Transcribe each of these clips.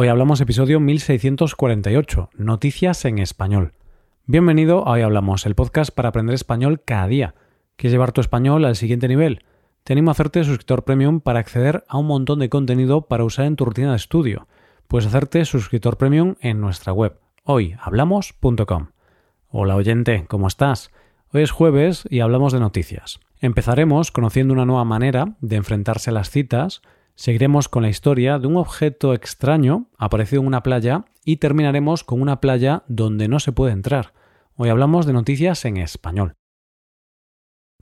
Hoy hablamos episodio 1648, Noticias en Español. Bienvenido a Hoy Hablamos, el podcast para aprender español cada día. ¿Quieres llevar tu español al siguiente nivel? Te animo a hacerte suscriptor premium para acceder a un montón de contenido para usar en tu rutina de estudio. Puedes hacerte suscriptor premium en nuestra web, hoyhablamos.com. Hola oyente, ¿cómo estás? Hoy es jueves y hablamos de noticias. Empezaremos conociendo una nueva manera de enfrentarse a las citas, seguiremos con la historia de un objeto extraño aparecido en una playa y terminaremos con una playa donde no se puede entrar. Hoy hablamos de noticias en español.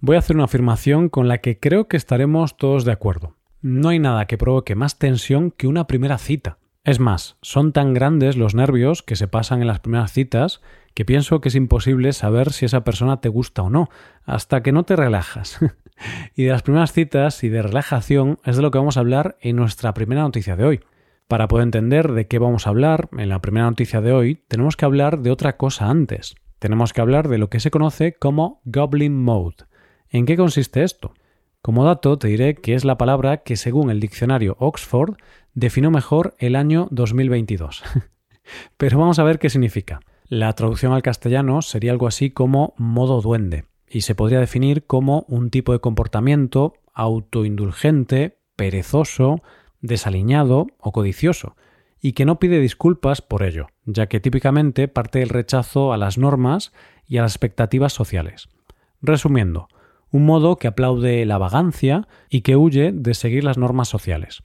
Voy a hacer una afirmación con la que creo que estaremos todos de acuerdo. No hay nada que provoque más tensión que una primera cita. Es más, son tan grandes los nervios que se pasan en las primeras citas que pienso que es imposible saber si esa persona te gusta o no, hasta que no te relajas. y de las primeras citas y de relajación es de lo que vamos a hablar en nuestra primera noticia de hoy. Para poder entender de qué vamos a hablar en la primera noticia de hoy, tenemos que hablar de otra cosa antes. Tenemos que hablar de lo que se conoce como Goblin Mode. ¿En qué consiste esto? Como dato, te diré que es la palabra que, según el diccionario Oxford, definió mejor el año 2022. Pero vamos a ver qué significa. La traducción al castellano sería algo así como modo duende, y se podría definir como un tipo de comportamiento autoindulgente, perezoso, desaliñado o codicioso, y que no pide disculpas por ello, ya que típicamente parte del rechazo a las normas y a las expectativas sociales. Resumiendo, un modo que aplaude la vagancia y que huye de seguir las normas sociales.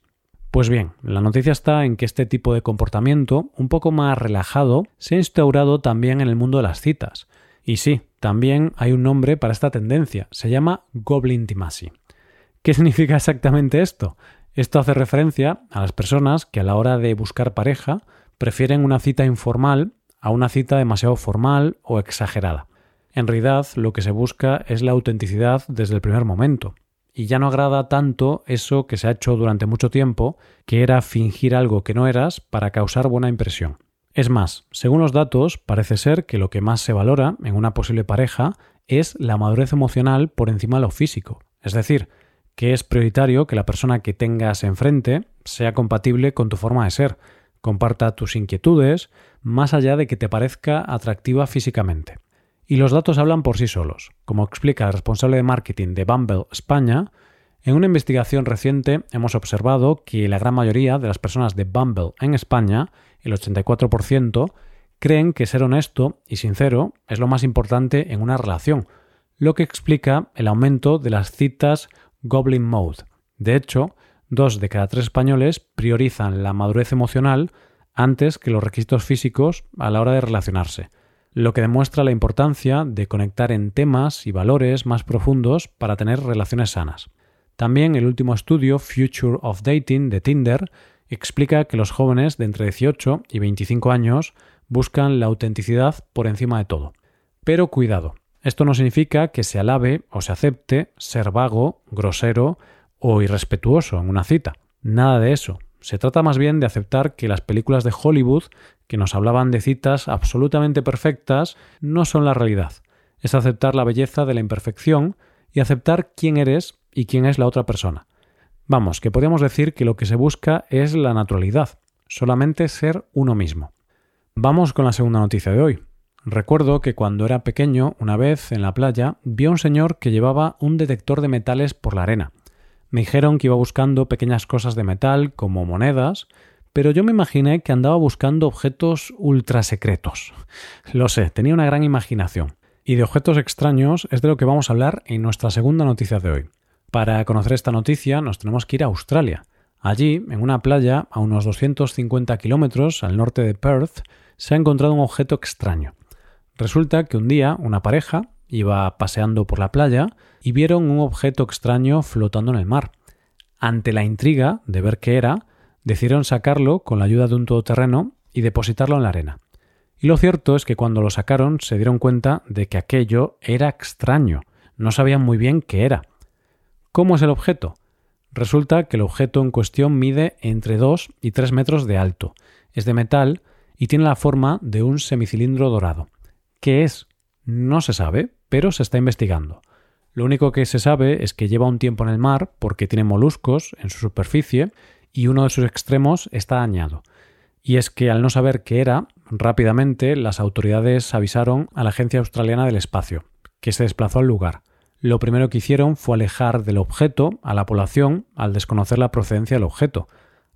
Pues bien, la noticia está en que este tipo de comportamiento, un poco más relajado, se ha instaurado también en el mundo de las citas. Y sí, también hay un nombre para esta tendencia, se llama Goblin Intimacy. ¿Qué significa exactamente esto? Esto hace referencia a las personas que a la hora de buscar pareja prefieren una cita informal a una cita demasiado formal o exagerada. En realidad, lo que se busca es la autenticidad desde el primer momento. Y ya no agrada tanto eso que se ha hecho durante mucho tiempo, que era fingir algo que no eras para causar buena impresión. Es más, según los datos, parece ser que lo que más se valora en una posible pareja es la madurez emocional por encima de lo físico. Es decir, que es prioritario que la persona que tengas enfrente sea compatible con tu forma de ser, comparta tus inquietudes, más allá de que te parezca atractiva físicamente. Y los datos hablan por sí solos. Como explica el responsable de marketing de Bumble España, en una investigación reciente hemos observado que la gran mayoría de las personas de Bumble en España, el 84%, creen que ser honesto y sincero es lo más importante en una relación, lo que explica el aumento de las citas Goblin Mode. De hecho, dos de cada tres españoles priorizan la madurez emocional antes que los requisitos físicos a la hora de relacionarse lo que demuestra la importancia de conectar en temas y valores más profundos para tener relaciones sanas. También el último estudio Future of Dating de Tinder explica que los jóvenes de entre 18 y 25 años buscan la autenticidad por encima de todo. Pero cuidado, esto no significa que se alabe o se acepte ser vago, grosero o irrespetuoso en una cita. Nada de eso. Se trata más bien de aceptar que las películas de Hollywood que nos hablaban de citas absolutamente perfectas no son la realidad. Es aceptar la belleza de la imperfección y aceptar quién eres y quién es la otra persona. Vamos, que podríamos decir que lo que se busca es la naturalidad, solamente ser uno mismo. Vamos con la segunda noticia de hoy. Recuerdo que cuando era pequeño, una vez en la playa, vi a un señor que llevaba un detector de metales por la arena. Me dijeron que iba buscando pequeñas cosas de metal, como monedas, pero yo me imaginé que andaba buscando objetos ultra secretos. Lo sé, tenía una gran imaginación. Y de objetos extraños es de lo que vamos a hablar en nuestra segunda noticia de hoy. Para conocer esta noticia nos tenemos que ir a Australia. Allí, en una playa a unos 250 kilómetros al norte de Perth, se ha encontrado un objeto extraño. Resulta que un día una pareja iba paseando por la playa y vieron un objeto extraño flotando en el mar. Ante la intriga de ver qué era, decidieron sacarlo con la ayuda de un todoterreno y depositarlo en la arena. Y lo cierto es que cuando lo sacaron se dieron cuenta de que aquello era extraño, no sabían muy bien qué era. ¿Cómo es el objeto? Resulta que el objeto en cuestión mide entre 2 y 3 metros de alto, es de metal y tiene la forma de un semicilindro dorado. ¿Qué es? No se sabe, pero se está investigando. Lo único que se sabe es que lleva un tiempo en el mar porque tiene moluscos en su superficie y uno de sus extremos está dañado. Y es que al no saber qué era, rápidamente las autoridades avisaron a la Agencia Australiana del Espacio, que se desplazó al lugar. Lo primero que hicieron fue alejar del objeto a la población al desconocer la procedencia del objeto,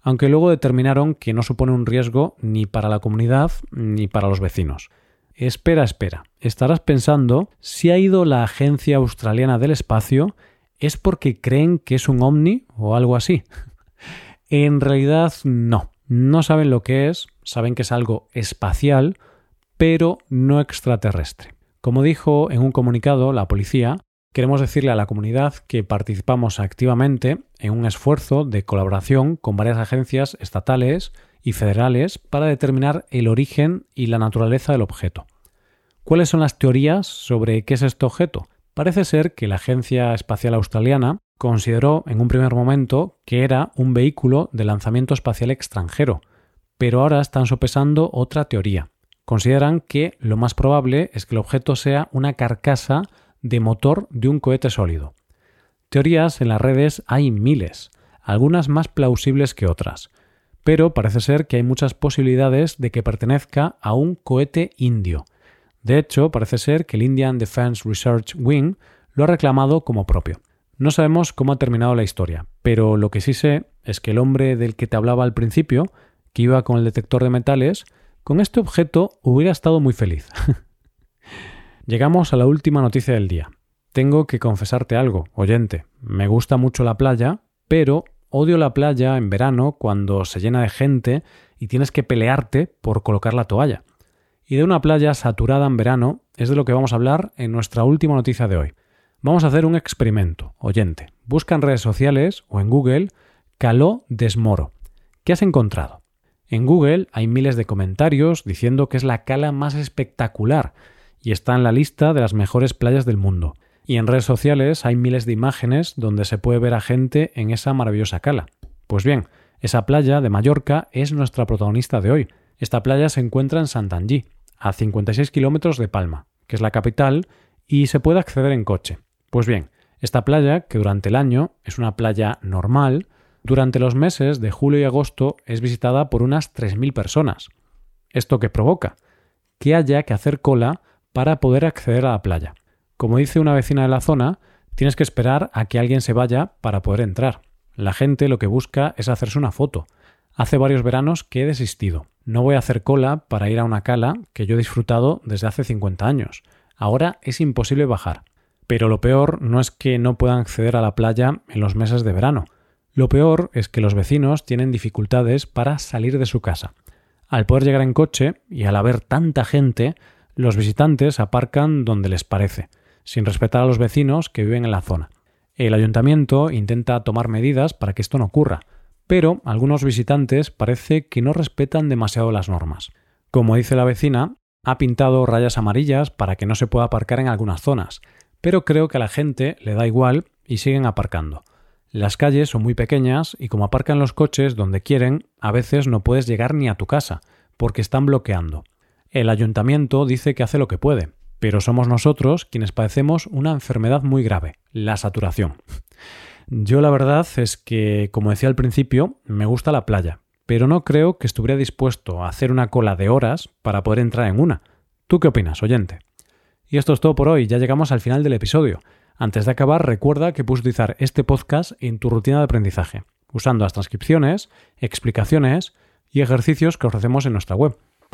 aunque luego determinaron que no supone un riesgo ni para la comunidad ni para los vecinos. Espera, espera. Estarás pensando, si ha ido la Agencia Australiana del Espacio, ¿es porque creen que es un ovni o algo así? en realidad no. No saben lo que es, saben que es algo espacial, pero no extraterrestre. Como dijo en un comunicado la policía, queremos decirle a la comunidad que participamos activamente en un esfuerzo de colaboración con varias agencias estatales y federales para determinar el origen y la naturaleza del objeto. ¿Cuáles son las teorías sobre qué es este objeto? Parece ser que la Agencia Espacial Australiana consideró en un primer momento que era un vehículo de lanzamiento espacial extranjero, pero ahora están sopesando otra teoría. Consideran que lo más probable es que el objeto sea una carcasa de motor de un cohete sólido. Teorías en las redes hay miles, algunas más plausibles que otras, pero parece ser que hay muchas posibilidades de que pertenezca a un cohete indio. De hecho, parece ser que el Indian Defense Research Wing lo ha reclamado como propio. No sabemos cómo ha terminado la historia, pero lo que sí sé es que el hombre del que te hablaba al principio, que iba con el detector de metales, con este objeto hubiera estado muy feliz. Llegamos a la última noticia del día. Tengo que confesarte algo, oyente. Me gusta mucho la playa, pero odio la playa en verano cuando se llena de gente y tienes que pelearte por colocar la toalla. Y de una playa saturada en verano es de lo que vamos a hablar en nuestra última noticia de hoy. Vamos a hacer un experimento, oyente. Busca en redes sociales o en Google Caló Desmoro. ¿Qué has encontrado? En Google hay miles de comentarios diciendo que es la cala más espectacular y está en la lista de las mejores playas del mundo. Y en redes sociales hay miles de imágenes donde se puede ver a gente en esa maravillosa cala. Pues bien, esa playa de Mallorca es nuestra protagonista de hoy. Esta playa se encuentra en Santangí, a 56 kilómetros de Palma, que es la capital, y se puede acceder en coche. Pues bien, esta playa, que durante el año es una playa normal, durante los meses de julio y agosto es visitada por unas 3.000 personas. ¿Esto qué provoca? Que haya que hacer cola para poder acceder a la playa. Como dice una vecina de la zona, tienes que esperar a que alguien se vaya para poder entrar. La gente lo que busca es hacerse una foto. Hace varios veranos que he desistido. No voy a hacer cola para ir a una cala que yo he disfrutado desde hace 50 años. Ahora es imposible bajar. Pero lo peor no es que no puedan acceder a la playa en los meses de verano. Lo peor es que los vecinos tienen dificultades para salir de su casa. Al poder llegar en coche y al haber tanta gente, los visitantes aparcan donde les parece, sin respetar a los vecinos que viven en la zona. El ayuntamiento intenta tomar medidas para que esto no ocurra, pero algunos visitantes parece que no respetan demasiado las normas. Como dice la vecina, ha pintado rayas amarillas para que no se pueda aparcar en algunas zonas, pero creo que a la gente le da igual y siguen aparcando. Las calles son muy pequeñas y como aparcan los coches donde quieren, a veces no puedes llegar ni a tu casa, porque están bloqueando. El ayuntamiento dice que hace lo que puede, pero somos nosotros quienes padecemos una enfermedad muy grave, la saturación. Yo la verdad es que, como decía al principio, me gusta la playa, pero no creo que estuviera dispuesto a hacer una cola de horas para poder entrar en una. ¿Tú qué opinas, oyente? Y esto es todo por hoy, ya llegamos al final del episodio. Antes de acabar, recuerda que puedes utilizar este podcast en tu rutina de aprendizaje, usando las transcripciones, explicaciones y ejercicios que ofrecemos en nuestra web.